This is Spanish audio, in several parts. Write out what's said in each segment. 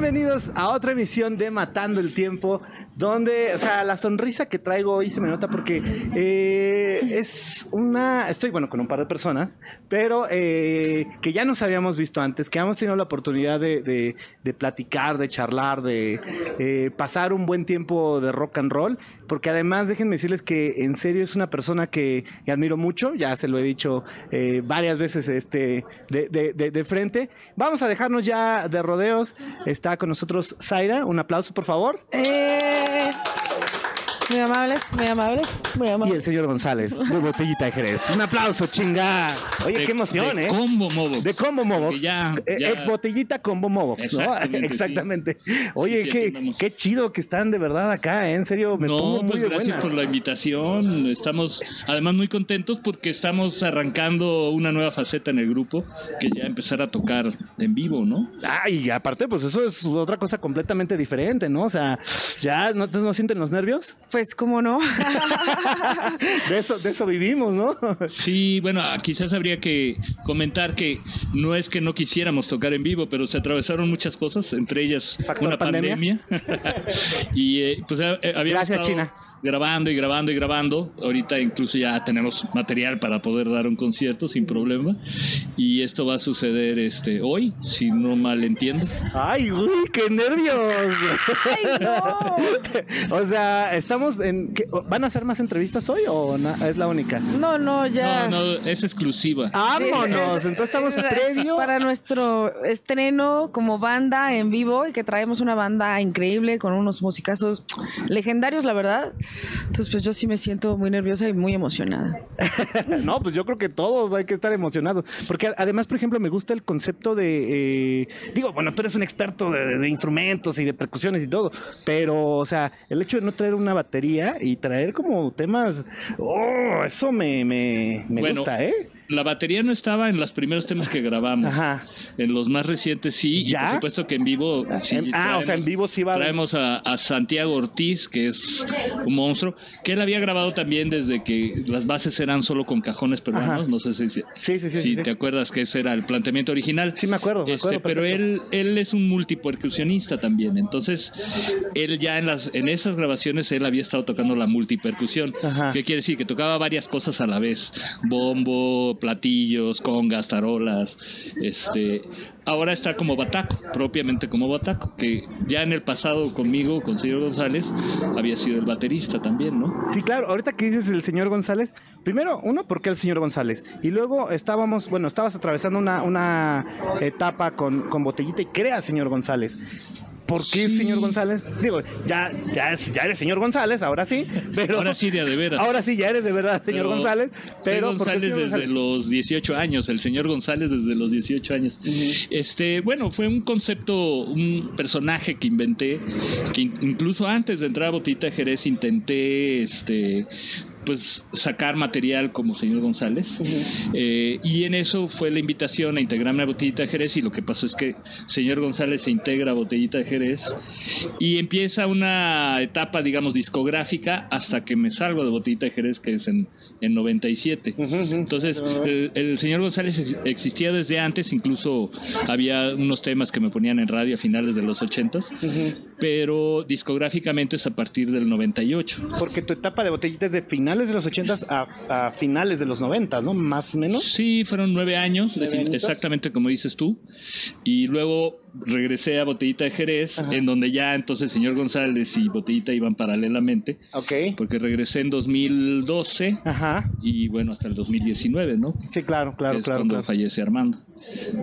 bienvenidos a otra emisión de Matando el Tiempo, donde, o sea, la sonrisa que traigo hoy se me nota porque eh, es una, estoy, bueno, con un par de personas, pero eh, que ya nos habíamos visto antes, que hemos tenido la oportunidad de, de- platicar, de charlar, de eh, pasar un buen tiempo de rock and roll, porque además déjenme decirles que en serio es una persona que, admiro mucho, ya se lo he dicho varias veces este, de- de frente. Vamos a dejarnos ya de rodeos. Está con nosotros Zaira. Un aplauso, por favor. Eh, Yay. Muy amables, muy amables, muy Y amables. el señor González, de Botellita de Jerez. Un aplauso, chinga. Oye, De- qué emoción, de ¿eh? Combo Mobox. De Combo Mobox. Ya- Eh, ya- Ex botellita Combo Mobox, ¿no? Exactamente, sí. Exactamente. Oye, Sí, sí, qué, qué chido que están de verdad acá, ¿eh? En serio, me no, pongo muy pues de gracias buena. por la invitación. Estamos además muy contentos porque estamos arrancando una nueva faceta en el grupo que ya empezar a tocar en vivo, ¿no? Ah, y aparte, pues eso es otra cosa completamente diferente, ¿no? O sea, ya no, no sienten los nervios. Pues, ¿cómo no? De eso, de eso vivimos, ¿no? Sí, bueno, ah, quizás habría que comentar que no es que no quisiéramos tocar en vivo, pero se atravesaron muchas cosas, entre ellas Factor una pandemia. pandemia. y eh, pues eh, habíamos Gracias, estado China. Grabando y grabando y grabando. Ahorita incluso ya tenemos material para poder dar un concierto sin problema. Y esto va a suceder este hoy, si no mal entiendo. Ay, uy, qué nervios. ¡Ay, no! o sea, estamos en. ¿qué? ¿Van a hacer más entrevistas hoy o na- es la única? No, no, ya. No, no, es exclusiva. ¡Vámonos! Entonces estamos Es- es previo. Para nuestro estreno como banda en vivo y que traemos una banda increíble con unos musicazos legendarios, la verdad. Entonces, pues yo sí me siento muy nerviosa y muy emocionada. No, pues yo creo que todos hay que estar emocionados. Porque además, por ejemplo, me gusta el concepto de. eh, digo, bueno, tú eres un experto de, de instrumentos y de percusiones y todo. Pero, o sea, el hecho de no traer una batería y traer como temas. Oh, eso me, me, me Bueno, gusta, ¿eh? La batería no estaba en los primeros temas que grabamos. Ajá. En los más recientes sí. Y ¿Ya? por supuesto que en vivo. sí En- ah, o sea, en vivo sí va Traemos a, a Santiago Ortiz, que es un monstruo, que él había grabado también desde que las bases eran solo con cajones peruanos. Ajá. No sé si, Sí, sí, sí, si sí, te sí. acuerdas que ese era el planteamiento original. Sí, me acuerdo, me Este, acuerdo pero él, él es un multipercusionista también. Entonces, él ya en, las, en esas grabaciones, él había estado tocando la multipercusión. Ajá. ¿Qué quiere decir? Que tocaba varias cosas a la vez. Bombo, platillos, congas, tarolas. Este, ahora está como bataco, propiamente como bataco, que ya en el pasado conmigo, con señor González, había sido el baterista también, ¿no? Sí, claro. Ahorita que dices el señor González, primero, uno, ¿por qué el señor González? Y luego estábamos, bueno, estabas atravesando una, una etapa con, con botellita y crea señor González. ¿Por qué Sí. señor González? Digo, ya, ya, es- ya eres señor González, ahora sí, pero... Ahora sí, de a de veras. Ahora sí, ya eres de verdad señor Pero González, pero... Señor ¿por qué González señor desde González? los 18 años, el señor González desde los 18 años. Este, bueno, fue un concepto, un personaje que inventé, que in- incluso antes de entrar a Botita Jerez intenté, este, pues sacar material como señor González. Eh, y en eso fue la invitación a integrarme a Botellita de Jerez y lo que pasó es que señor González se integra a Botellita de Jerez y empieza una etapa, digamos, discográfica hasta que me salgo de Botellita de Jerez, que es en, en 97. Entonces, el, el señor González ex- existía desde antes, incluso había unos temas que me ponían en radio a finales de los 80 pero discográficamente es a partir del 98. Porque tu etapa de botellita es de finales de los 80 a, a finales de los 90, ¿no? Más o menos. Sí, fueron nueve años, exactamente como dices tú. Y luego regresé a Botellita de Jerez, Ajá. en donde ya entonces señor González y Botellita iban paralelamente, Ok. porque regresé en 2012 Ajá. y bueno, hasta el 2019, ¿no? Sí, claro, Que claro, es claro, cuando claro. fallece Armando.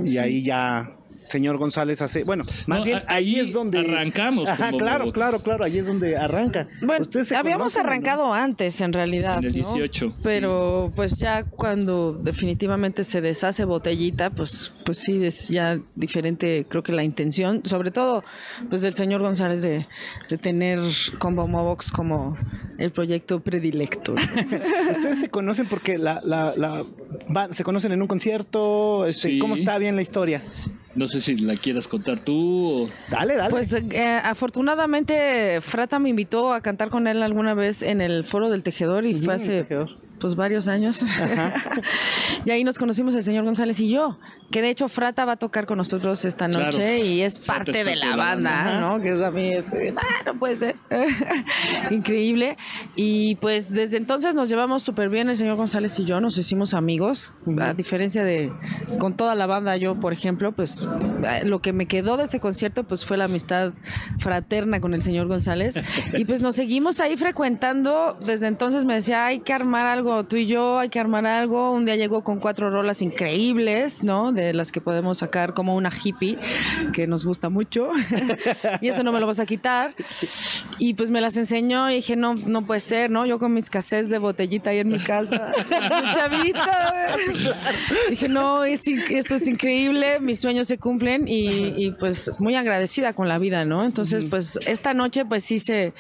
Y ahí ya señor González hace, bueno, más No, bien ahí ahí es donde arrancamos Ajá, como claro, claro, claro, ahí es donde arranca. Bueno, Ustedes se habíamos conocen, ¿no? arrancado antes, en realidad. En el ¿no? 18, Pero pues ya cuando definitivamente se deshace botellita, pues, pues sí, es ya diferente, creo que la intención, sobre todo pues del señor González de, de tener Combo Mobox como el proyecto predilecto. Ustedes se conocen porque la, la, la van- se conocen en un concierto, este, Sí. ¿cómo está bien la historia? No sé si la quieras contar tú o... Dale, dale. Pues eh, afortunadamente Frata me invitó a cantar con él alguna vez en el foro del tejedor y fue hace tejedor. Pues varios años. y ahí nos conocimos el señor González y yo, que de hecho Frata va a tocar con nosotros esta noche y es parte de la banda, ¿no? Que eso a mí es, ah, no puede ser. Increíble. Y pues desde entonces nos llevamos súper bien el señor González y yo, nos hicimos amigos, a diferencia de con toda la banda, yo por ejemplo, pues eh, lo que me quedó de ese concierto pues fue la amistad fraterna con el señor González y pues nos seguimos ahí frecuentando, desde entonces me decía, hay que armar algo, tú y yo, hay que armar algo, un día llegó con cuatro rolas increíbles, ¿no? De las que podemos sacar como una hippie, que nos gusta mucho, y eso no me lo vas a quitar, y pues me las enseñó y dije, no, no puede ser, ¿no? Yo con mis cassettes de botellita ahí en mi casa, chavita, dije, no, esto es increíble, mis sueños se cumplen y, pues muy agradecida con la vida, ¿no? Entonces, pues esta noche pues sí se,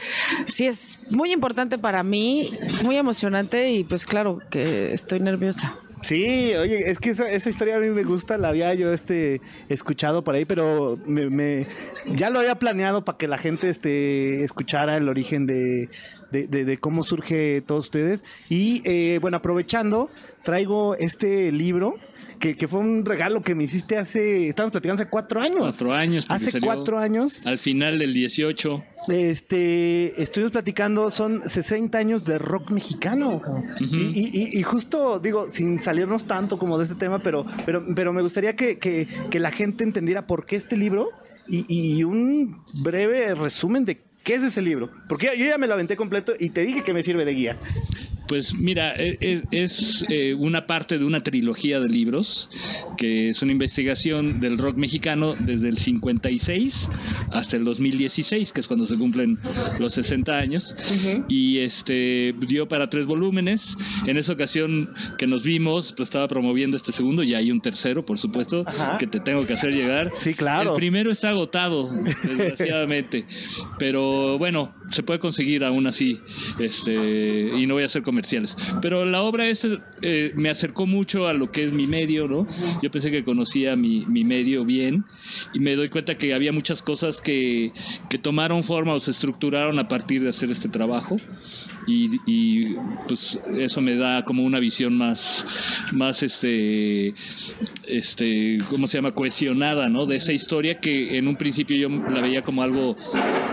sí es muy importante para mí, muy emocionante y pues claro que estoy nerviosa. Sí, oye, es que esa, historia a mí me gusta, la había yo este escuchado por ahí, pero me, ya lo había planeado para que la gente este escuchara el origen de, de, cómo surge todos ustedes. Y eh, bueno, aprovechando, traigo este libro que, fue un regalo que me hiciste hace, estamos platicando hace cuatro años. Cuatro años. Hace cuatro años. Al final del 18. Este, estuvimos platicando, son 60 años de rock mexicano. y, justo, digo, sin salirnos tanto como de este tema, pero, pero, pero me gustaría que, que, la gente entendiera por qué este libro y, un breve resumen de qué es ese libro. Porque yo ya me lo aventé completo y te dije que me sirve de guía. Pues mira, e, e, es, eh, una parte de una trilogía de libros, que es una investigación del rock mexicano desde el 56 hasta el 2016, que es cuando se cumplen los 60 años, y este dio para tres volúmenes. En esa ocasión que nos vimos, pues estaba promoviendo este segundo, y hay un tercero, por supuesto, que te tengo que hacer llegar. Sí, claro. El primero está agotado, desgraciadamente, pero bueno, se puede conseguir aún así, este, y no voy a hacer comerciales. Pero la obra esta eh, me acercó mucho a lo que es mi medio, ¿no? Yo pensé que conocía mi, mi medio bien y me doy cuenta que había muchas cosas que, que tomaron forma o se estructuraron a partir de hacer este trabajo y, pues eso me da como una visión más, más este, este, ¿cómo se llama? Cohesionada, ¿no? De esa historia que en un principio yo la veía como algo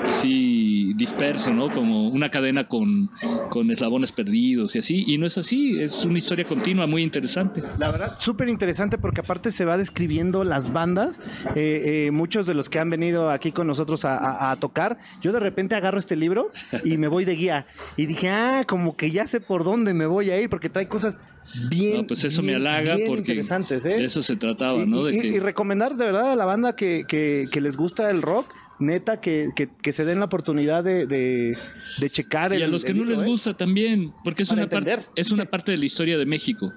así disperso, ¿no? Como una cadena con, con eslabones perdidos y así, y no es así, es una historia continua muy interesante. La verdad, súper interesante porque aparte se va describiendo las bandas, eh, eh, muchos de los que han venido aquí con nosotros a, a tocar, yo de repente agarro este libro y me voy de guía y dije, ah, como que ya sé por dónde me voy a ir, porque trae cosas bien. pues eso me halaga porque interesantes, ¿eh? de eso se trataba, ¿no? y, recomendar de verdad a la banda que, que, les gusta el rock. Neta, que, que, se den la oportunidad de, de, checar. Y a los que no les ¿eh? gusta también, porque es una, es una parte de la historia de México.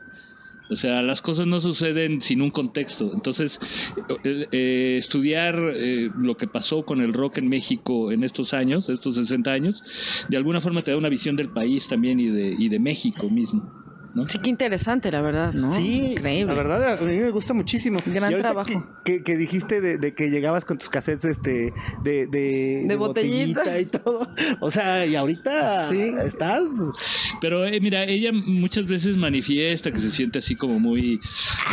O sea, las cosas no suceden sin un contexto. Entonces, eh, eh, estudiar eh, lo que pasó con el rock en México en estos años, estos 60 años, de alguna forma te da una visión del país también y de, y de México mismo. Sí, qué interesante, la verdad, ¿no? Sí, Increíble. la verdad, a mí me gusta muchísimo. Gran trabajo. Que, que, dijiste de, que llegabas con tus cassettes este, de, de, botellita. y todo. O sea, y ahorita sí. estás. Pero eh, mira, ella muchas veces manifiesta que se siente así como muy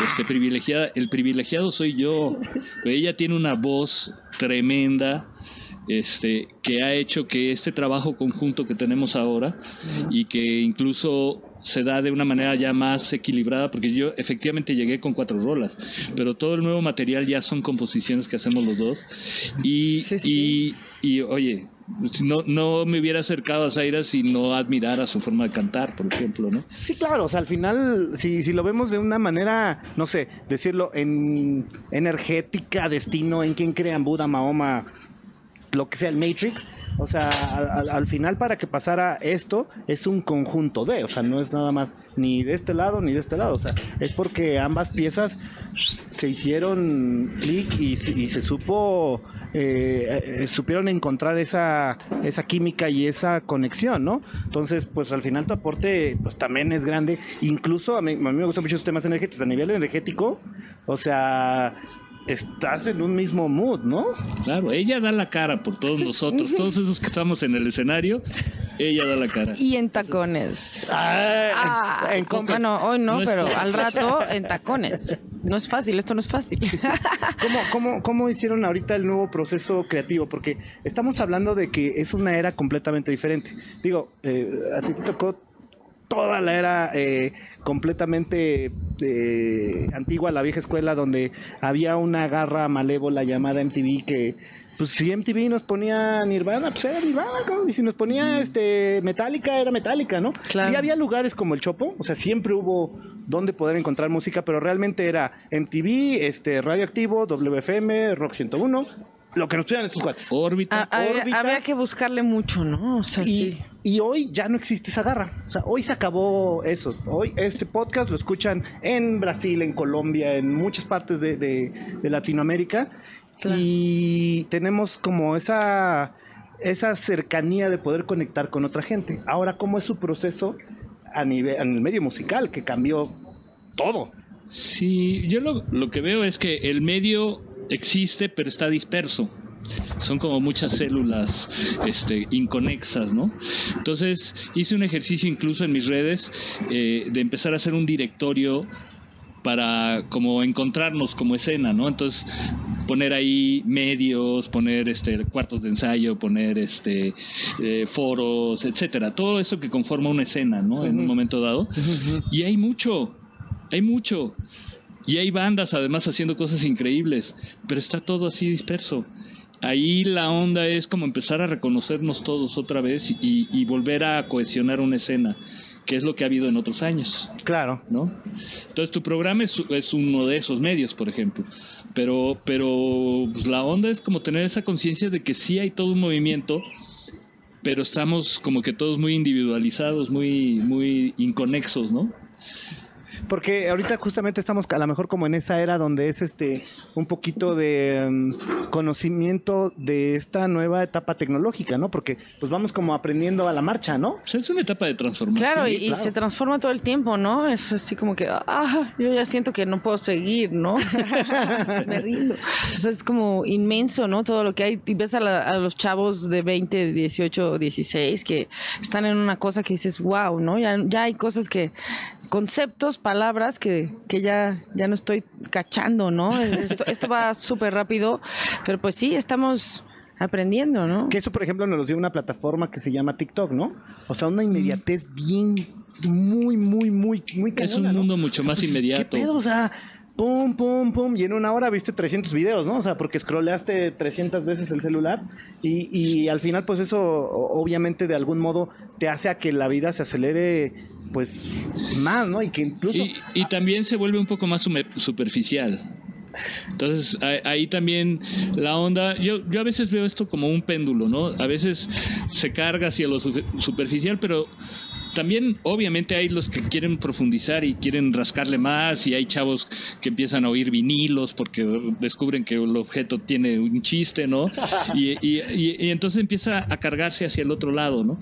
este, privilegiada. El privilegiado soy yo. Pero ella tiene una voz tremenda este, que ha hecho que este trabajo conjunto que tenemos ahora y que incluso se da de una manera ya más equilibrada, porque yo efectivamente llegué con cuatro rolas, pero todo el nuevo material ya son composiciones que hacemos los dos. Y, y, y oye, no, no me hubiera acercado a Zaira si no admirara su forma de cantar, por ejemplo, ¿no? Sí, claro, o sea, al final, si, si lo vemos de una manera, no sé, decirlo, en energética, destino, en quien crean Buda, Mahoma, lo que sea el Matrix, o sea, al, final para que pasara esto es un conjunto de, o sea, no es nada más ni de este lado ni de este lado, o sea, es porque ambas piezas se hicieron clic y, se supo, eh, eh, supieron encontrar esa, esa química y esa conexión, ¿no? Entonces, pues al final tu aporte pues también es grande, incluso a mí, a mí me gustan mucho los temas energéticos, a nivel energético, o sea, estás en un mismo mood, ¿no? Claro, ella da la cara por todos nosotros, todos esos que estamos en el escenario, ella da la cara. Y en tacones. Ah, en compras. bueno, hoy no, pero al rato en tacones. No es fácil, esto no es fácil. ¿Cómo, cómo, cómo hicieron ahorita el nuevo proceso creativo? Porque estamos hablando de que es una era completamente diferente. Digo, eh, a ti te tocó toda la era eh, completamente eh, antigua, la vieja escuela, donde había una garra malévola llamada MTV que, pues si MTV nos ponía Nirvana, pues era Nirvana, ¿no? y si nos ponía este Metallica, era Metallica, ¿no? Claro. Sí había lugares como el Chopo, o sea, siempre hubo donde poder encontrar música, pero realmente era MTV, este, Radioactivo, WFM, Rock 101, lo que nos pusieran estos cuates. Órbita. Ah, había, órbita. había que buscarle mucho, ¿no? O sea, Y, sí. y hoy ya no existe esa garra. O sea, hoy se acabó eso. Hoy este podcast lo escuchan en Brasil, en Colombia, en muchas partes de, de- de Latinoamérica. Claro. Y tenemos como esa, esa cercanía de poder conectar con otra gente. Ahora, ¿cómo es su proceso a nivel, en el medio musical que cambió todo? Sí, yo lo, lo que veo es que el medio existe, pero está disperso. Son como muchas células este, inconexas, ¿no? Entonces hice un ejercicio incluso en mis redes eh, de empezar a hacer un directorio para como encontrarnos como escena, ¿no? Entonces poner ahí medios, poner este cuartos de ensayo, poner este eh, foros, etcétera, todo eso que conforma una escena, ¿no? En un momento dado. Y hay mucho, hay mucho. Y hay bandas además haciendo cosas increíbles, pero está todo así disperso. Ahí la onda es como empezar a reconocernos todos otra vez y, y volver a cohesionar una escena, que es lo que ha habido en otros años. Claro. ¿no? Entonces tu programa es, es uno de esos medios, por ejemplo. Pero, pero pues, la onda es como tener esa conciencia de que sí hay todo un movimiento, pero estamos como que todos muy individualizados, muy, muy inconexos, ¿no? Porque ahorita justamente estamos a lo mejor como en esa era donde es este un poquito de mm, conocimiento de esta nueva etapa tecnológica, ¿no? Porque pues vamos como aprendiendo a la marcha, ¿no? O sea, es una etapa de transformación. Claro, Sí, y, y claro. se transforma todo el tiempo, ¿no? Es así como que, ah, yo ya siento que no puedo seguir, ¿no? Me rindo. O sea, es como inmenso, ¿no? Todo lo que hay. Y ves a, la- a los chavos de 20, 18, 16 que están en una cosa que dices, wow, ¿no? Ya, ya hay cosas que, conceptos, palabras que, que ya, ya no estoy cachando, ¿no? Esto, esto va súper rápido, pero pues sí, estamos aprendiendo, ¿no? Que eso, por ejemplo, nos lo dio una plataforma que se llama TikTok, ¿no? O sea, una inmediatez bien, muy, muy, muy, muy Es cañona, un ¿no? mundo mucho O sea, más pues, inmediato. ¿Qué pedo? O sea, pum, pum, pum, y en una hora viste 300 videos, ¿no? O sea, porque scrolleaste 300 veces el celular y, y al final, pues eso obviamente de algún modo te hace a que la vida se acelere, pues, más, ¿no? Y que incluso... Y, también se vuelve un poco más superficial. Entonces ahí, también la onda, yo, yo a veces veo esto como un péndulo, ¿no? A veces se carga hacia lo su- superficial, pero también obviamente hay los que quieren profundizar y quieren rascarle más y hay chavos que empiezan a oír vinilos porque descubren que el objeto tiene un chiste, ¿no? Y, y- y- y entonces empieza a cargarse hacia el otro lado, ¿no?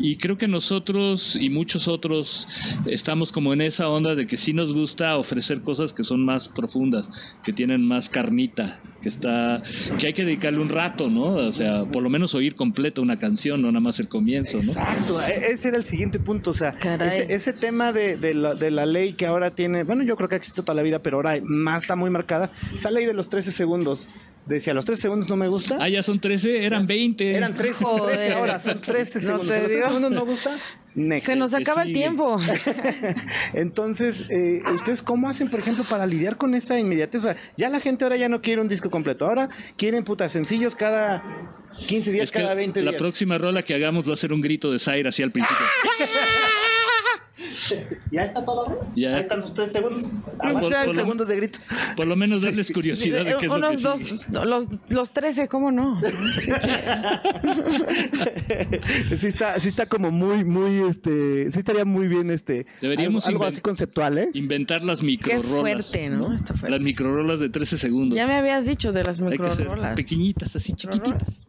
Y creo que nosotros y muchos otros estamos como en esa onda de que sí nos gusta ofrecer cosas que son más profundas, que tienen más carnita, que está, que hay que dedicarle un rato, ¿no? O sea, por lo menos oír completa una canción, no nada más el comienzo, ¿no? Exacto, e- ese era el siguiente punto, o sea, ese, ese tema de, de la, de la ley que ahora tiene, bueno, yo creo que ha existido toda la vida, pero ahora más está muy marcada, esa ley de los 13 segundos, decía, los 13 segundos no me gusta, Ah, ya son 13, eran 20. eran 13, Joder. 13 ahora, son 13 No segundos, te si los 13 digo. segundos no gusta, next. Se nos que acaba el tiempo. Entonces, eh, ¿ustedes cómo hacen, por ejemplo, para lidiar con esa inmediatez? O sea, ya la gente ahora ya no quiere un disco completo, ahora quieren putas sencillos cada 15 días, Es cada 20 la días. próxima rola que hagamos va a ser un grito de Zaire así al principio. ¿Ya está todo? Ya. Ahí están sus 3 segundos. Ah, Más por- 3 por lo- segundos de grito. Por lo menos darles curiosidad de qué es lo que Unos sigue. dos, los, los 13, ¿cómo no? Sí, sí. sí está, sí está como muy, muy, este, sí estaría muy bien, este, Deberíamos algo, así conceptual, ¿eh? Inventar las microrolas. fuerte, ¿no? Está fuerte. Las microrolas de 13 segundos. Ya me habías dicho de las Hay que ser microrolas. pequeñitas, así chiquititas.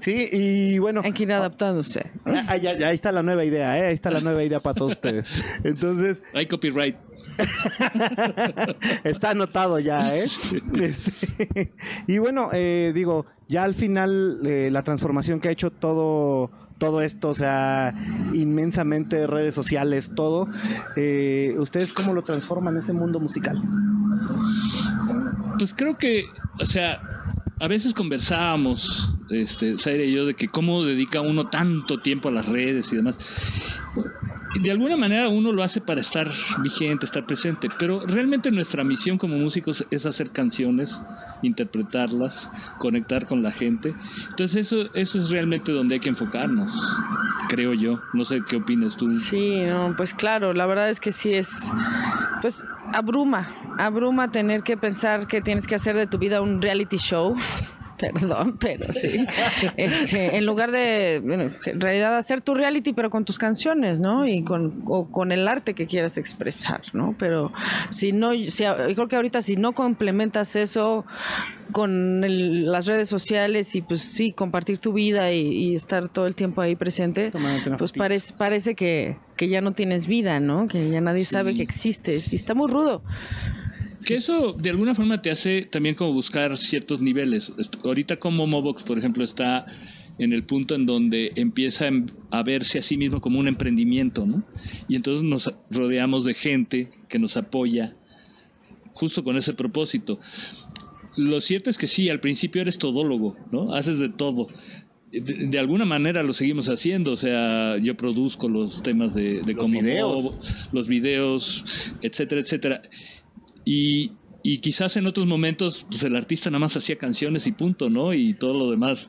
Sí, y bueno, Hay que ir adaptándose. ah, ya- ya, ahí está la nueva idea, ¿eh? Ahí está la nueva idea para todos ustedes. Entonces, Hay copyright. está anotado ya, ¿eh? Este, y bueno, eh, digo, ya al final eh, la transformación que ha hecho todo todo esto, o sea, inmensamente redes sociales, todo. Eh, ¿Ustedes cómo lo transforman ese mundo musical? Pues creo que, o sea, a veces conversábamos, este, Zaire y yo, de que cómo dedica uno tanto tiempo a las redes y demás. De alguna manera uno lo hace para estar vigente, estar presente, pero realmente nuestra misión como músicos es hacer canciones, interpretarlas, conectar con la gente. Entonces eso, eso es realmente donde hay que enfocarnos, creo yo. No sé qué opinas tú. Sí, no, pues claro, la verdad es que sí es, pues abruma, abruma tener que pensar que tienes que hacer de tu vida un reality show. Perdón, pero sí. Este, en lugar de, bueno, en realidad hacer tu reality, pero con tus canciones, ¿no? Y con, o con el arte que quieras expresar, ¿no? Pero si no, si, creo que ahorita si no complementas eso con el- las redes sociales y pues sí, compartir tu vida y, y estar todo el tiempo ahí presente, pues parece, parece que, que ya no tienes vida, ¿no? Que ya nadie sabe que existes y está muy rudo. Que eso de alguna forma te hace también como buscar ciertos niveles. Ahorita como Mobox, por ejemplo, está en el punto en donde empieza em- a verse a sí mismo como un emprendimiento, ¿no? Y entonces nos rodeamos de gente que nos apoya justo con ese propósito. Lo cierto es que sí, al principio eres todólogo, ¿no? Haces de todo. De, de alguna manera lo seguimos haciendo, o sea, yo produzco los temas de, de Los Como videos. Mobo, los videos, etcétera, etcétera. Y, quizás en otros momentos pues el artista nada más hacía canciones y punto, ¿no? Y todo lo demás.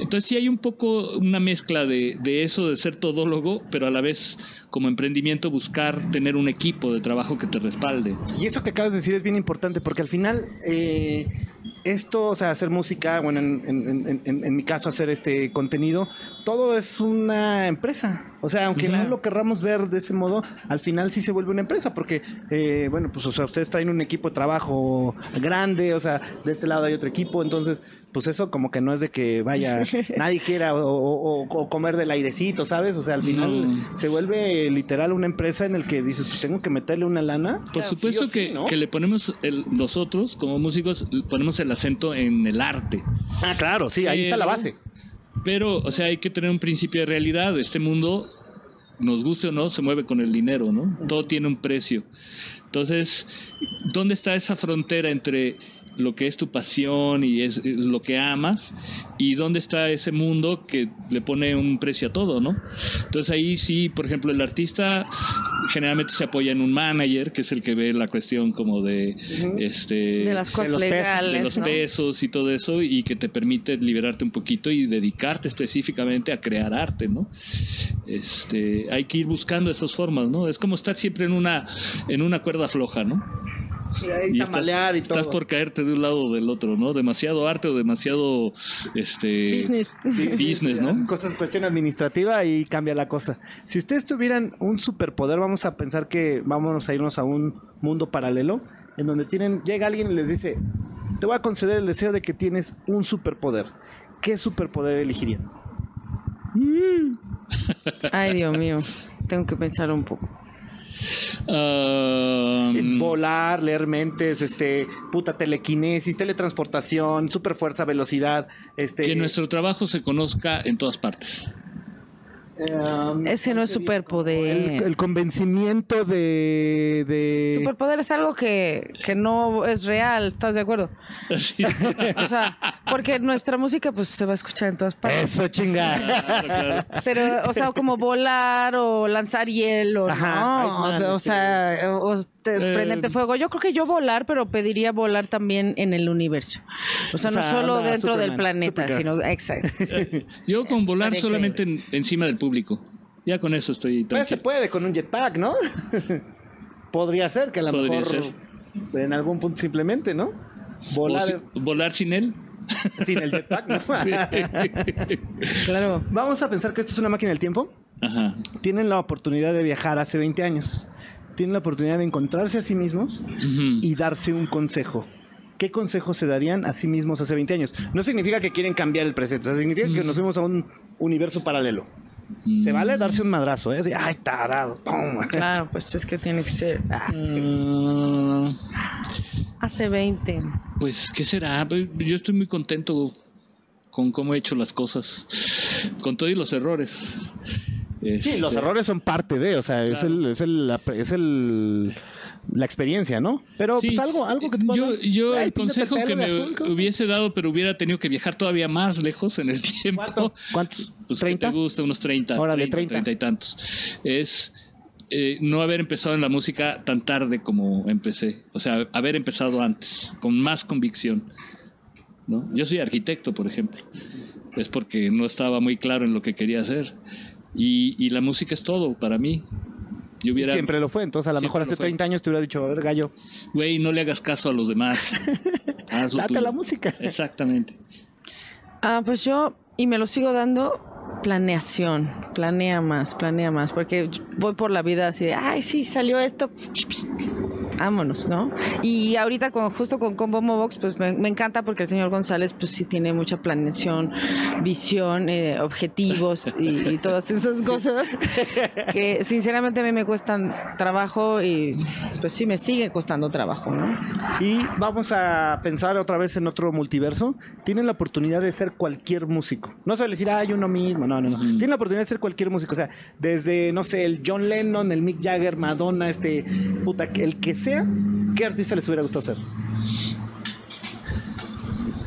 Entonces sí hay un poco una mezcla de, eso, de ser todólogo, pero a la vez como emprendimiento buscar tener un equipo de trabajo que te respalde. Y eso que acabas de decir es bien importante porque al final eh, esto, o sea, hacer música, bueno, en, en- en- en- en mi caso hacer este contenido, todo es una empresa. O sea, aunque no lo querramos ver de ese modo, al final sí se vuelve una empresa porque, eh, bueno, pues, o sea, ustedes traen un equipo de trabajo grande, o sea, de este lado hay otro equipo, entonces, pues eso como que no es de que vaya, nadie quiera o, o- comer del airecito, ¿sabes? O sea, al final No. se vuelve literal una empresa en el que dices, pues tengo que meterle una lana. Por supuesto sí, que, ¿no? que le ponemos, el- nosotros como músicos, ponemos el acento en el arte. Ah, claro, sí, ahí está la base. Pero, o sea, hay que tener un principio de realidad. Este mundo, nos guste o no, se mueve con el dinero, ¿no? Todo tiene un precio. Entonces, ¿dónde está esa frontera entre lo que es tu pasión y es, es lo que amas y dónde está ese mundo que le pone un precio a todo, ¿no? Entonces ahí sí, por ejemplo, el artista generalmente se apoya en un manager, que es el que ve la cuestión como de este De las cosas los pesos, legales. de los ¿no? pesos y todo eso y que te permite liberarte un poquito y dedicarte específicamente a crear arte, ¿no? Este, hay que ir buscando esas formas, ¿no? Es como estar siempre en una en una cuerda floja, ¿no? Y ahí Y estás, tambalear y todo. estás por caerte de un lado o del otro, ¿no? Demasiado arte o demasiado este Business. business, ¿no? Cosas, cuestión administrativa y cambia la cosa. Si ustedes tuvieran un superpoder, vamos a pensar que vámonos a irnos a un mundo paralelo en donde tienen, llega alguien y les dice, te voy a conceder el deseo de que tienes un superpoder. ¿Qué superpoder elegirían? Ay, Dios mío. Tengo que pensar un poco. Eh, Volar, leer mentes, este, puta telequinesis, teletransportación, superfuerza, velocidad, este. que nuestro trabajo se conozca en todas partes. Um, Ese no es el, superpoder. el convencimiento de, de Superpoder es algo que, que no es real, ¿estás de acuerdo? Así. O sea, porque nuestra música pues se va a escuchar en todas partes. eso chingada. Claro, claro. Pero, o sea, como volar o lanzar hielo, Ajá, ¿no? O, sea, o te- Eh, prenderte fuego. Yo creo que yo volar, pero pediría volar también en el universo. O sea, O no sea, solo onda dentro del Superman, planeta, Supergirl. sino... Exacto. Yo con volar solamente en- encima del público. Ya con eso estoy Pues se tranquilo. puede con un jetpack, ¿no? Podría ser que a lo Podría mejor ser. en algún punto simplemente, ¿no? Volar si- volar sin él. sin el jetpack, ¿no? Sí. Claro. Vamos a pensar que esto es una máquina del tiempo. Ajá. Tienen la oportunidad de viajar hace 20 años. Tienen la oportunidad de encontrarse a sí mismos y darse un consejo. ¿Qué consejo se darían a sí mismos hace 20 años? No significa que quieren cambiar el presente, o sea, significa que nos fuimos a un universo paralelo. Se vale darse un madrazo, ¿eh? Así, Ay, tarado. pum. Claro, pues es que tiene que ser. Ah, Mm, hace 20. Pues, ¿qué será? Pues, Yo estoy muy contento con cómo he hecho las cosas. con todo y los errores. Sí, los Este, errores son parte de, o sea, es el, es el, la, es el la experiencia, ¿no? Pero Sí. pues algo, algo que te yo, yo Ay, el consejo que me hubiese dado, pero hubiera tenido que viajar todavía más lejos en el tiempo. ¿Cuánto? ¿Cuántos? Pues, ¿qué ¿30? te gusta? Unos 30. Órale, 30, 30. y tantos. Es eh, no haber empezado en la música tan tarde como empecé. O sea, haber empezado antes, con más convicción. ¿no? Yo soy arquitecto, por ejemplo. Es porque no estaba muy claro en lo que quería hacer. Y, y la música es todo para mí. Yo hubiera, Siempre lo fue, entonces a lo mejor hace fue. 30 años te hubiera dicho, a ver, gallo, güey, no le hagas caso a los demás. Haz date la música. Exactamente. Ah, pues yo, y me lo sigo dando, planeación. Planea más, planea más. Porque voy por la vida así de, ay, sí, salió esto. Vámonos, ¿no? Y ahorita con, justo con Combo Mobox, pues me, me encanta porque el señor González, pues sí tiene mucha planeación, visión, eh, objetivos y, y todas esas cosas que sinceramente a mí me cuestan trabajo y pues sí me sigue costando trabajo, ¿no? Y vamos a pensar otra vez en otro multiverso. Tienen la oportunidad de ser cualquier músico. No a decir, hay uno mismo. No, no, no. Ujú. Tienen la oportunidad de ser cualquier músico. O sea, desde, no sé, el John Lennon, el Mick Jagger, Madonna, este, puta, el que sea. ¿Qué artista les hubiera gustado ser?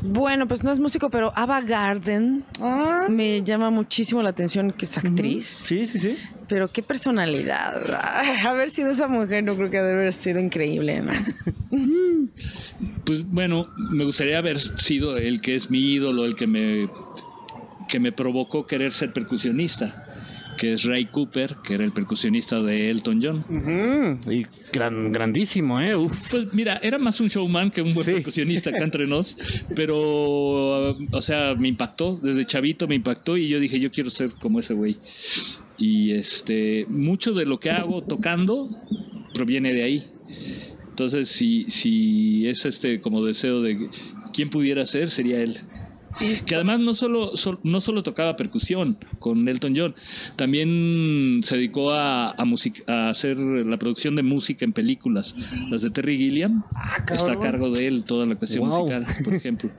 Bueno, pues no es músico, pero Ava Garden me llama muchísimo la atención que es actriz. Sí, sí, sí. Pero qué personalidad. Ay, haber sido esa mujer no creo que debe haber sido increíble, ¿no? Pues bueno, me gustaría haber sido el que es mi ídolo, el que me, que me provocó querer ser percusionista, que es Ray Cooper, que era el percusionista de Elton John. Y gran, grandísimo, ¿eh? Uf. Pues mira, era más un showman que un buen Sí. percusionista acá entre nos, pero, uh, o sea, me impactó, desde chavito me impactó y yo dije, yo quiero ser como ese güey. Y este, mucho de lo que hago tocando proviene de ahí. Entonces, si, si es este como deseo de quién pudiera ser, sería él. Que además no solo, sol- no solo tocaba percusión con Elton John, también se dedicó a, a, music- a hacer la producción de música en películas. Las de Terry Gilliam está a cargo de él toda la cuestión Wow. musical, por ejemplo.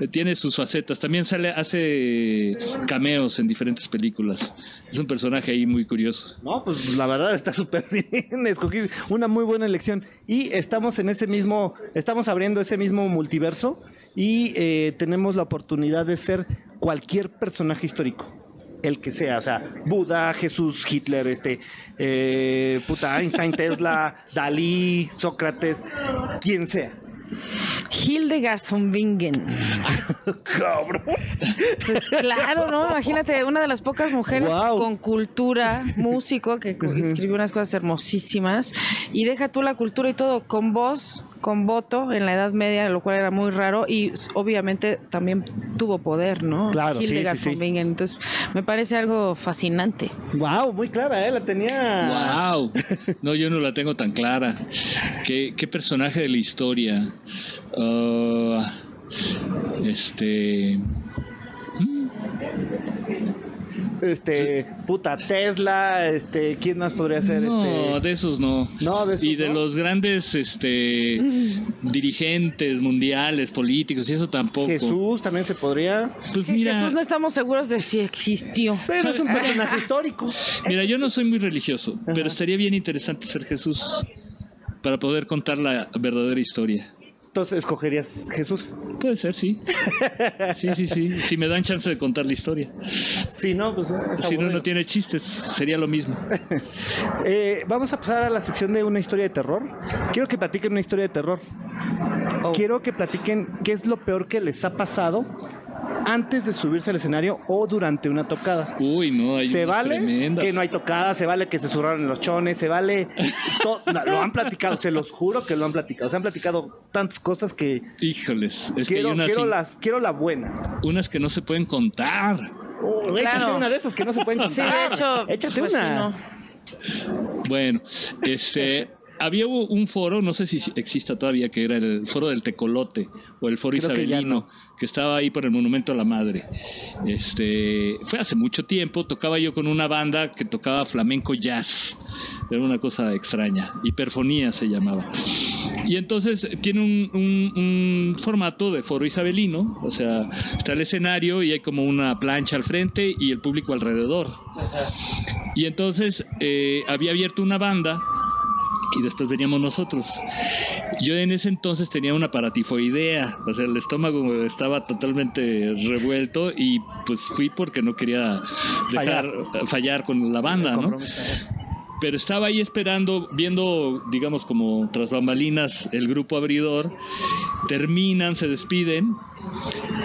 Eh, Tiene sus facetas, también sale, hace cameos en diferentes películas. Es un personaje ahí muy curioso. No, pues la verdad está súper bien. Escogí una muy buena elección. Y estamos en ese mismo, estamos abriendo ese mismo multiverso y eh, tenemos la oportunidad de ser cualquier personaje histórico. El que sea, o sea, Buda, Jesús, Hitler, este, eh, puta, Einstein, Tesla, Dalí, Sócrates, quien sea. Hildegard von Bingen. Cabrón. Pues claro, ¿no? Imagínate, una de las pocas mujeres con cultura, músico, que escribió unas cosas hermosísimas. Y deja tú la cultura y todo, con voz, con voto en la Edad Media, lo cual era muy raro. Y obviamente también tuvo poder, ¿no? Claro, sí, Hildegard sí, sí. von Bingen. Entonces, me parece algo fascinante. Wow, muy clara, ¿eh? La tenía. ¡Wow! No, yo no la tengo tan clara. ¿Qué, qué personaje de la historia? Ah, este. mm, Este, puta, Tesla, este, ¿quién más podría ser? No, este? de esos no. No, de esos y de no. los grandes este, dirigentes mundiales, políticos, y eso tampoco. Jesús también se podría. Pues mira, Jesús no estamos seguros de si existió. Pero es un personaje histórico. mira, yo no soy muy religioso, Ajá. pero estaría bien interesante ser Jesús para poder contar la verdadera historia. Entonces escogerías Jesús. Puede ser, sí. Sí, sí, sí. Si me dan chance de contar la historia. Si no, pues es Si no, no tiene chistes, sería lo mismo. Eh, vamos a pasar a la sección de una historia de terror. Quiero que platiquen una historia de terror. Oh. Quiero que platiquen qué es lo peor que les ha pasado antes de subirse al escenario o durante una tocada. Uy, no, hay se vale tremendas. que no hay tocada, se vale que se zurraron los chones, se vale. no, lo han platicado, se los juro que lo han platicado. Se han platicado tantas cosas que Híjoles, es que quiero, hay unas, quiero, las, quiero la buena. unas que no se pueden contar. Oh, Échate Claro. una de esas que no se pueden Sí, contar. de hecho. Échate pues, una. sí, no. Bueno, este, había un foro, no sé si exista todavía, que era el foro del Tecolote o el foro isabelino, que, estaba ahí por el Monumento a la Madre. Este, fue hace mucho tiempo, tocaba yo con una banda que tocaba flamenco jazz. Era una cosa extraña. Hiperfonía se llamaba. Y entonces tiene un, formato de foro isabelino, o sea, está el escenario y hay como una plancha al frente y el público alrededor. Y entonces eh, había abierto una banda y después veníamos nosotros. Yo en ese entonces tenía una paratifoidea, o sea, el estómago estaba totalmente revuelto y pues fui porque no quería dejar fallar, con la banda, ¿no? Pero estaba ahí esperando, viendo, digamos, como tras bambalinas, el grupo abridor. Terminan, se despiden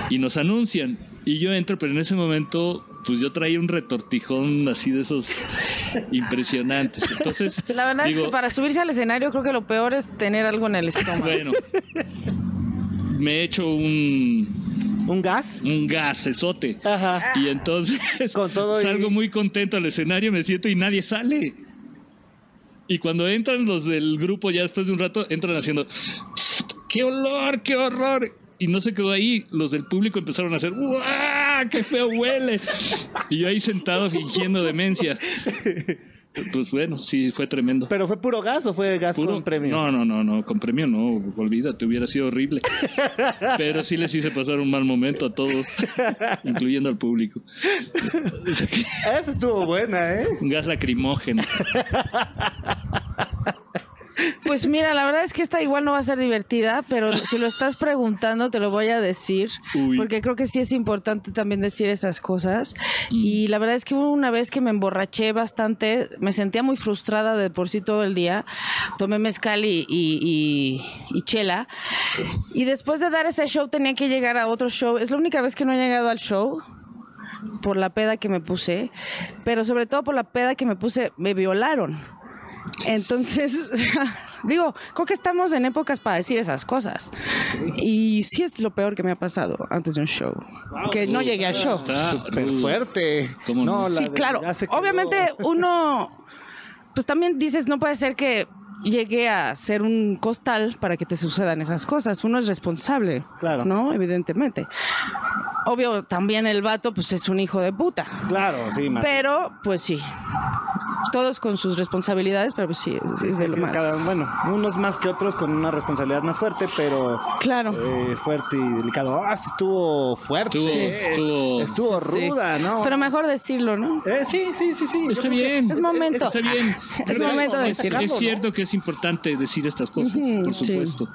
y nos anuncian. Y yo entro, pero en ese momento pues yo traía un retortijón así de esos impresionantes. Entonces, la verdad es que para subirse al escenario creo que lo peor es tener algo en el estómago. Bueno, me he hecho un ¿Un gas? Un gas, esote. Ajá. Y entonces salgo muy contento al escenario, me siento y nadie sale. Y cuando entran los del grupo, ya después de un rato, entran haciendo, ¡qué olor, qué horror! Y no se quedó ahí, los del público empezaron a hacer, ¡guau! qué feo huele! Y yo ahí sentado fingiendo demencia. Pues bueno, sí, fue tremendo. ¿Pero fue puro gas o fue gas con premio? No, no, no, no, con premio no, olvídate, hubiera sido horrible. Pero sí les hice pasar un mal momento a todos, incluyendo al público. Esa estuvo buena, ¿eh? Un gas lacrimógeno. Pues mira, la verdad es que esta igual no va a ser divertida, pero si lo estás preguntando te lo voy a decir, porque creo que sí es importante también decir esas cosas. Mm. Y la verdad es que hubo una vez que me emborraché bastante, me sentía muy frustrada de por sí todo el día, tomé mezcal y, y, y chela, y después de dar ese show tenía que llegar a otro show. Es la única vez que no he llegado al show por la peda que me puse, pero sobre todo por la peda que me puse, me violaron. Entonces, digo, creo que estamos en épocas para decir esas cosas. Y sí es lo peor que me ha pasado antes de un show. que no llegué al show. Súper fuerte. No, sí, claro. Obviamente uno, pues también dices, no puede ser que llegue a ser un costal para que te sucedan esas cosas. Uno es responsable. Claro. ¿No? Evidentemente. Obvio, también el vato, pues es un hijo de puta. Claro, sí, más. Pero, pues sí. Todos con sus responsabilidades, pero pues sí, es, de lo más. bueno, unos más que otros con una responsabilidad más fuerte, pero. Claro. Eh, fuerte y delicado. Ah, estuvo fuerte. Estuvo, estuvo, ruda, ¿no? Pero mejor decirlo, ¿no? Eh, sí, sí, sí, sí. Está bien. Es momento. Está bien. Es momento de decirlo. Es cierto que es importante decir estas cosas, por supuesto.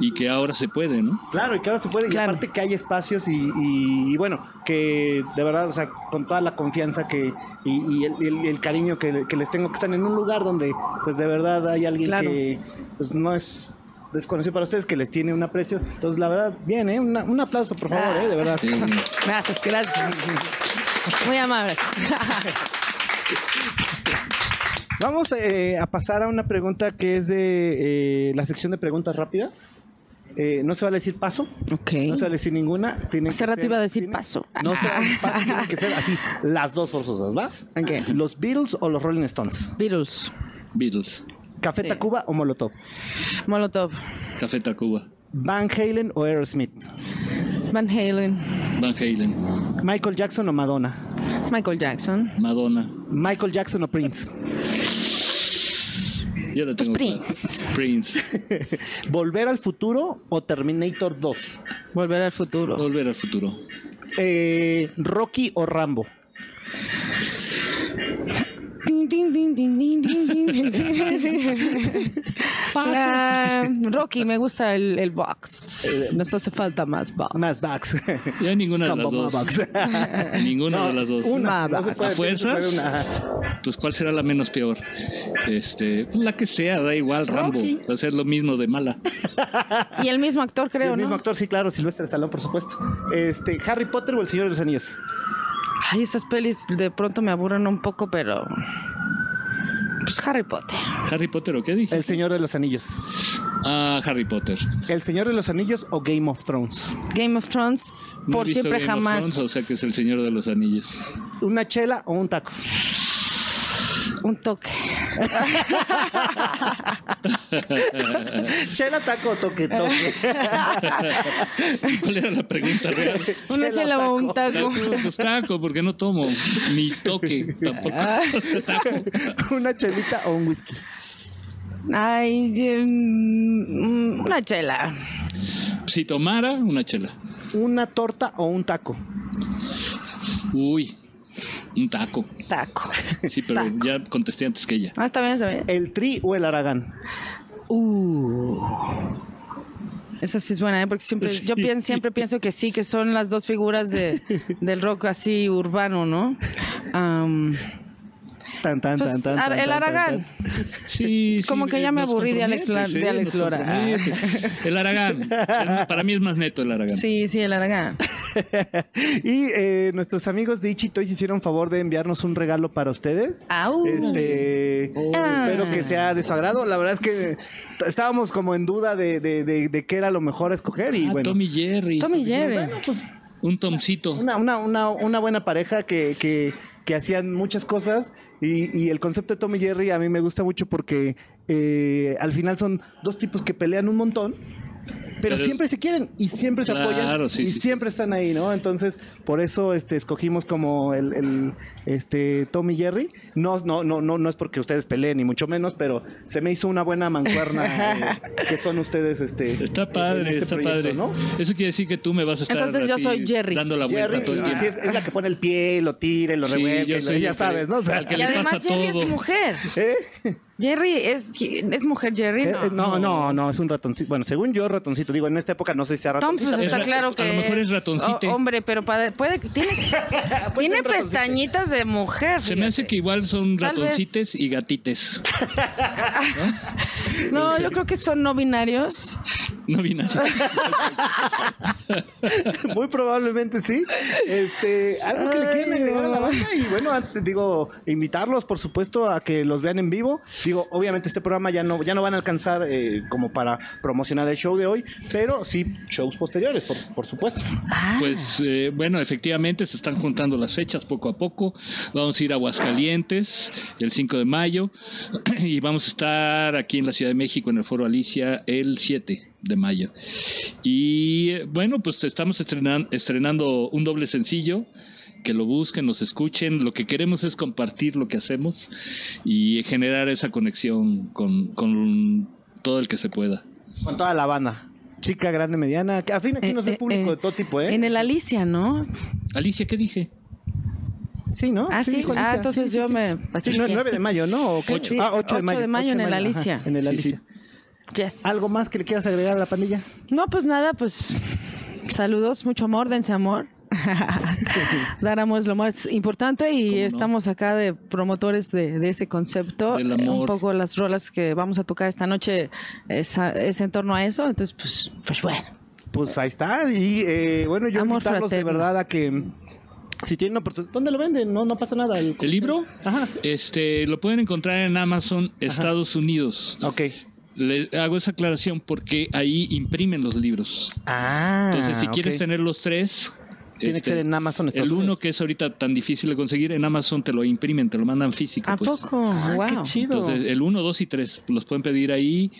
Y que ahora se puede, ¿no? Claro, y que ahora se puede. Y aparte que hay espacios y, bueno, que de verdad, o sea, con toda la confianza que y, el, cariño que, les tengo, que están en un lugar donde, pues de verdad hay alguien que pues no es desconocido para ustedes, que les tiene un aprecio. Entonces, la verdad, bien, ¿eh? un aplauso, por favor, ¿eh? De verdad. Gracias, gracias. Muy amables. Vamos eh, a pasar a una pregunta que es de eh, la sección de preguntas rápidas. Eh, no se va a decir paso. No se va a decir ninguna. Tiene Hace rato iba a decir paso. No se va a decir paso, tienen que ser así, las dos forzosas, ¿va? ¿Los Beatles o los Rolling Stones? Beatles. Beatles. ¿Café Tacuba o Molotov? Molotov. Café Tacuba. ¿Van Halen o Aerosmith? Van Halen. Van Halen. ¿Michael Jackson o Madonna? Michael Jackson. Madonna. ¿Michael Jackson o Prince? Yo lo pues tengo Prince. Prince. ¿Volver al futuro o Terminator 2? Volver al futuro. Volver al futuro. Eh, ¿Rocky o Rambo? Rocky, me gusta el, box. Nos hace falta más box. Más box. Ya ninguna de las dos. ninguna de las dos. Una, ¿A fuerzas? Pues ¿cuál será la menos peor? Este, pues, la que sea, da igual, Rambo. Va a ser lo mismo de mala. Y el mismo actor, creo, El mismo actor, sí, claro, Silvestre Salón, por supuesto. Este, Harry Potter o El Señor de los Anillos. Ay, esas pelis de pronto me aburren un poco, pero pues Harry Potter. ¿Harry Potter o qué dije? El Señor de los Anillos. Ah, Harry Potter. ¿El Señor de los Anillos o Game of Thrones? Game of Thrones, por siempre jamás. o sea que es el Señor de los Anillos. ¿Una chela o un taco? Un toque. Chela, taco, o toque, toque. ¿Cuál era la pregunta real? Una Chela, chela o un taco. pues taco, porque no tomo. Ni toque tampoco. Taco. Una chelita o un whisky. Ay, mm, una chela. Si tomara, una chela. Una torta o un taco. Uy, un taco. Taco. Sí, pero Taco. ya contesté antes que ella. Ah, está bien, está bien. El tri o el aragán. Uh. Esa sí es buena, ¿eh? porque siempre, yo pienso, siempre pienso que sí, que son las dos figuras de, del rock así urbano, ¿no? Tan, tan, pues, tan, tan, Ar- tan, el Aragán. Sí, sí, Como que ya me aburrí de Alex La- de. Alex Lora. El Aragán. Para mí es más neto el Aragán. Sí, sí, el Aragán. Y eh, nuestros amigos de Ichi Toys hicieron favor de enviarnos un regalo para ustedes. Au. Este, Ah. espero que sea de su agrado. La verdad es que estábamos como en duda de, de, de, de qué era lo mejor a escoger y Ah, bueno. Tommy Jerry. Tommy Jerry. Bueno, pues Un Tomcito. una, una, una, una buena pareja que, que, que hacían muchas cosas y, y el concepto de Tommy y Jerry a mí me gusta mucho porque eh, al final son dos tipos que pelean un montón. Pero, Pero- siempre se quieren y siempre se Claro, apoyan sí, y sí, siempre están ahí, ¿no? Entonces, por eso este escogimos como el, el, este Tom y Jerry. No, no, no, no, no es porque ustedes peleen ni mucho menos, pero se me hizo una buena mancuerna eh, que son ustedes este Está padre, este está proyecto, padre. ¿no? Eso quiere decir que tú me vas a estar Entonces yo así soy Jerry. dando la vuelta Jerry, todo el tiempo. así es, es la que pone el pie, lo tira, lo Sí, soy ya el que le- sabes, ¿no? O sea, que Y le además pasa Jerry todo. es mujer. ¿eh? Jerry es, es mujer Jerry, Eh, ¿no? eh, no, no, no, es un ratoncito. Bueno, según yo, ratoncito. Digo, en esta época no sé si sea Tom, ratoncito. pues Es está claro a que lo mejor es ratoncite. oh, hombre, pero para- puede, tiene, tiene pestañitas de mujer. Se me hace que igual son ratoncites y gatites. No, yo creo que son no binarios. No vi nada. Muy probablemente sí. Este, algo que le quieren agregar a la banda y bueno, antes, digo, invitarlos por supuesto a que los vean en vivo. Digo, obviamente este programa ya no ya no van a alcanzar eh, como para promocionar el show de hoy, pero sí shows posteriores, por, por supuesto. Ah, Pues eh, bueno, efectivamente se están juntando las fechas poco a poco. Vamos a ir a Aguascalientes el 5 de mayo y vamos a estar aquí en la Ciudad de México en el Foro Alicia el 7 de mayo. Y bueno, pues estamos estrenan- estrenando un doble sencillo. Que lo busquen, nos escuchen. Lo que queremos es compartir lo que hacemos y generar esa conexión con, con todo el que se pueda. Con toda la banda. Chica, grande, mediana. Que a fin aquí Eh, nos ve eh, público eh, de todo tipo, ¿eh? En el Alicia, ¿no? Alicia, ¿qué dije? Sí, ¿no? Ah, sí. Alicia. Ah, entonces Sí, sí, yo sí. me. Sí, no, 9 de mayo, ¿no? ¿O qué? Sí, ah, 8 de 8 mayo. de mayo 8 en el ajá, Alicia. en el Sí, Alicia. Yes. ¿Algo más que le quieras agregar a la pandilla? No, pues nada, pues saludos, mucho amor, dense amor. Dar amor es lo más importante y estamos acá de promotores de, de ese concepto. Del Eh, amor. Un poco las rolas que vamos a tocar esta noche es, es en torno a eso, entonces pues, pues bueno. Pues ahí está. Y eh, bueno, yo Amor invitarlos de verdad a que si tienen oportunidad. ¿Dónde lo venden? No, no pasa nada. ¿El libro? Ajá. Este, lo pueden encontrar en Amazon Estados Unidos. Ok. Le hago esa aclaración porque ahí imprimen los libros. Ah. Entonces, si quieres tener los tres, Tiene que ser en Amazon. Estados el uno Unidos. que es ahorita tan difícil de conseguir, en Amazon te lo imprimen, te lo mandan físico. ¿A pues. poco? Ah, wow. Qué chido. Entonces, el 1, 2 y 3 los pueden pedir ahí.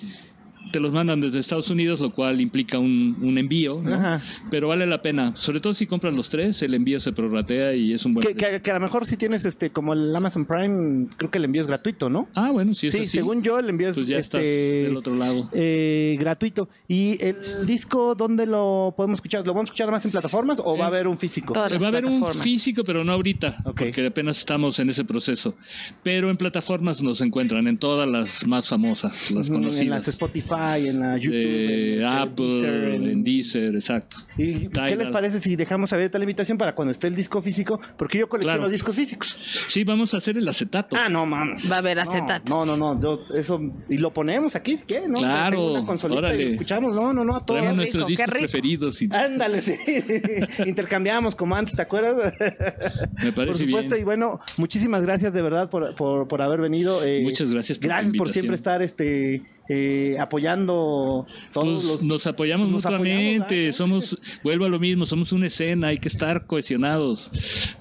Te los mandan desde Estados Unidos, lo cual implica un, un envío, ¿no? Ajá. pero vale la pena. Sobre todo si compras los tres, el envío se prorratea y es un buen. que, que- que a lo mejor si tienes este como el Amazon Prime, creo que el envío es gratuito, ¿no? Ah, bueno, si es sí, así, según yo el envío es pues ya estás este del otro lado. eh, gratuito. ¿Y el disco dónde lo podemos escuchar? ¿Lo vamos a escuchar más en plataformas o va a Eh, haber un físico? Va a haber un físico, pero no ahorita, porque apenas estamos en ese proceso. Pero en plataformas nos encuentran, en todas las más famosas, las conocidas. En las Spotify, en la YouTube, en, este, Apple, Deezer, en- en Deezer, exacto. ¿Y qué les parece si dejamos abierta la invitación para cuando esté el disco físico? Porque yo colecciono Claro. discos físicos. Sí, vamos a hacer el acetato. Ah, no, mames. Va a haber No, acetatos. No, no, no, eso y lo ponemos aquí ¿no? Claro, Tengo una consolita y lo escuchamos, no, no, no, a todo. Traemos rico, nuestros qué discos rico. preferidos y Ándale, sí. Intercambiamos como antes, ¿te acuerdas? me por parece supuesto, bien. y bueno, muchísimas gracias de verdad por, por, por haber venido. eh, Muchas gracias por Gracias por siempre estar este eh, apoyando todos Pues los. nos apoyamos nos mutuamente, apoyamos, ¿verdad? somos, vuelvo a lo mismo, somos una escena, hay que estar cohesionados,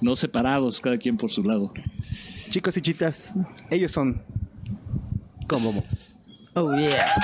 no separados, cada quien por su lado. Chicos y chicas, ellos son con Momo. Oh, yeah.